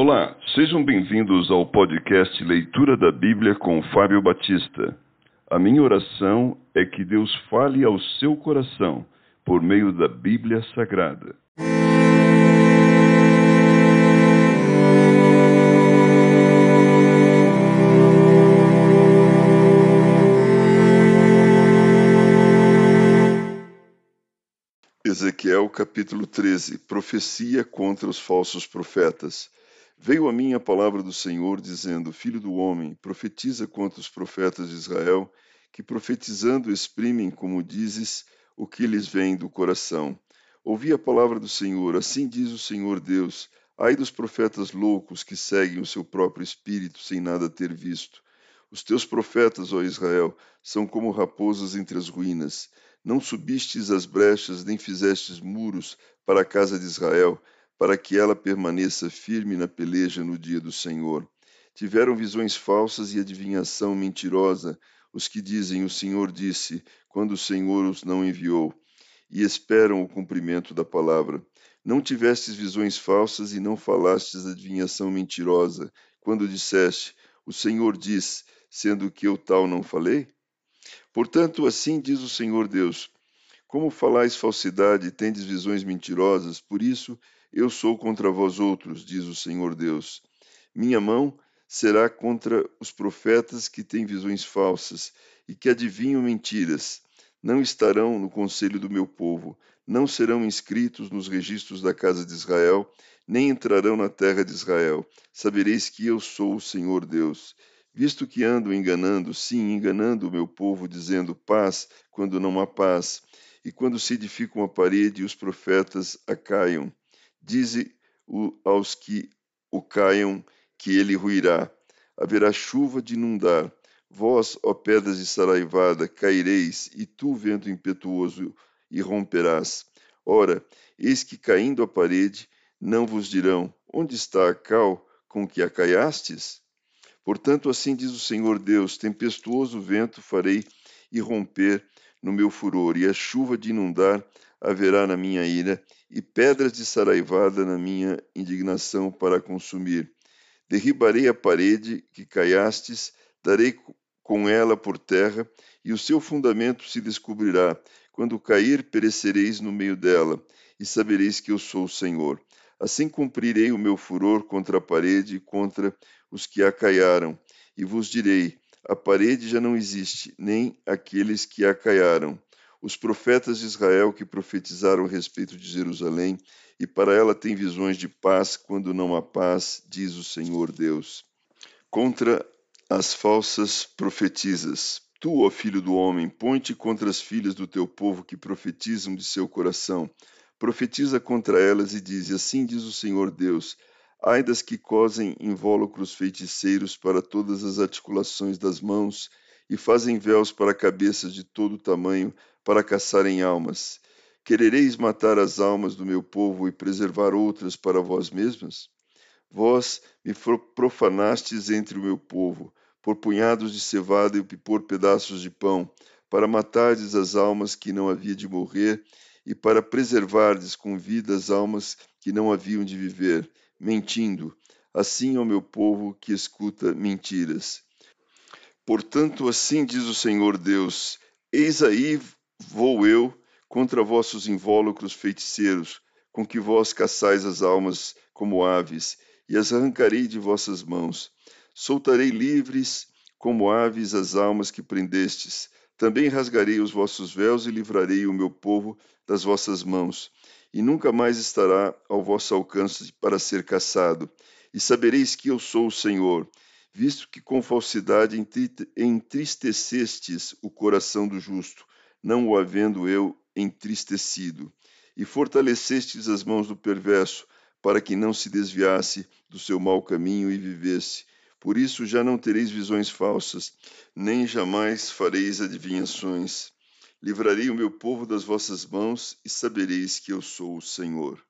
Olá, sejam bem-vindos ao podcast Leitura da Bíblia com Fábio Batista. A minha oração é que Deus fale ao seu coração por meio da Bíblia Sagrada. Ezequiel capítulo 13 Profecia contra os falsos profetas. Veio a mim a palavra do Senhor, dizendo: Filho do homem, profetiza contra os profetas de Israel, que profetizando exprimem, como dizes, o que lhes vem do coração. Ouvi a palavra do Senhor, assim diz o Senhor Deus: Ai dos profetas loucos que seguem o seu próprio espírito sem nada ter visto. Os teus profetas, ó Israel, são como raposas entre as ruínas. Não subistes as brechas, nem fizestes muros para a casa de Israel, para que ela permaneça firme na peleja no dia do Senhor. Tiveram visões falsas e adivinhação mentirosa os que dizem: O Senhor disse, quando o Senhor os não enviou, e esperam o cumprimento da palavra. Não tivestes visões falsas e não falastes adivinhação mentirosa, quando disseste: O Senhor diz, sendo que eu tal não falei? Portanto, assim diz o Senhor Deus: Como falais falsidade e tendes visões mentirosas, por isso eu sou contra vós outros, diz o Senhor Deus. Minha mão será contra os profetas que têm visões falsas e que adivinham mentiras. Não estarão no conselho do meu povo, não serão inscritos nos registros da casa de Israel, nem entrarão na terra de Israel. Sabereis que eu sou o Senhor Deus. Visto que ando enganando, sim, enganando o meu povo, dizendo paz, quando não há paz, e quando se edifica uma parede, os profetas a caiam. Dize aos que o caiam que ele ruirá. Haverá chuva de inundar. Vós, ó pedras de saraivada, caireis, e tu, vento impetuoso, irromperás. Ora, eis que caindo a parede, não vos dirão: Onde está a cal com que a caiastes? Portanto, assim diz o Senhor Deus: tempestuoso vento farei irromper no meu furor, e a chuva de inundar haverá na minha ira, e pedras de saraivada na minha indignação para consumir. Derribarei a parede que caiastes, darei com ela por terra, e o seu fundamento se descobrirá. Quando cair, perecereis no meio dela, e sabereis que eu sou o Senhor. Assim cumprirei o meu furor contra a parede e contra os que a caiaram, e vos direi: a parede já não existe, nem aqueles que a caiaram os profetas de Israel que profetizaram a respeito de Jerusalém, e para ela tem visões de paz quando não há paz, diz o Senhor Deus. Contra as falsas profetizas. Tu, ó filho do homem, põe-te contra as filhas do teu povo que profetizam de seu coração. Profetiza contra elas e diz: Assim diz o Senhor Deus: Ai das que cosem invólucros feiticeiros para todas as articulações das mãos e fazem véus para cabeças de todo tamanho para caçarem almas. Querereis matar as almas do meu povo e preservar outras para vós mesmas? Vós me profanastes entre o meu povo, por punhados de cevada e por pedaços de pão, para matardes as almas que não havia de morrer e para preservardes com vida as almas que não haviam de viver, mentindo, assim ao meu povo que escuta mentiras. Portanto, assim diz o Senhor Deus: Eis aí Vou eu contra vossos invólucros feiticeiros, com que vós caçais as almas como aves, e as arrancarei de vossas mãos. Soltarei livres como aves as almas que prendestes. Também rasgarei os vossos véus e livrarei o meu povo das vossas mãos. E nunca mais estará ao vosso alcance para ser caçado. E sabereis que eu sou o Senhor, visto que com falsidade entristecestes o coração do justo não o havendo eu entristecido. E fortalecestes as mãos do perverso, para que não se desviasse do seu mau caminho e vivesse. Por isso já não tereis visões falsas, nem jamais fareis adivinhações. Livrarei o meu povo das vossas mãos e sabereis que eu sou o Senhor.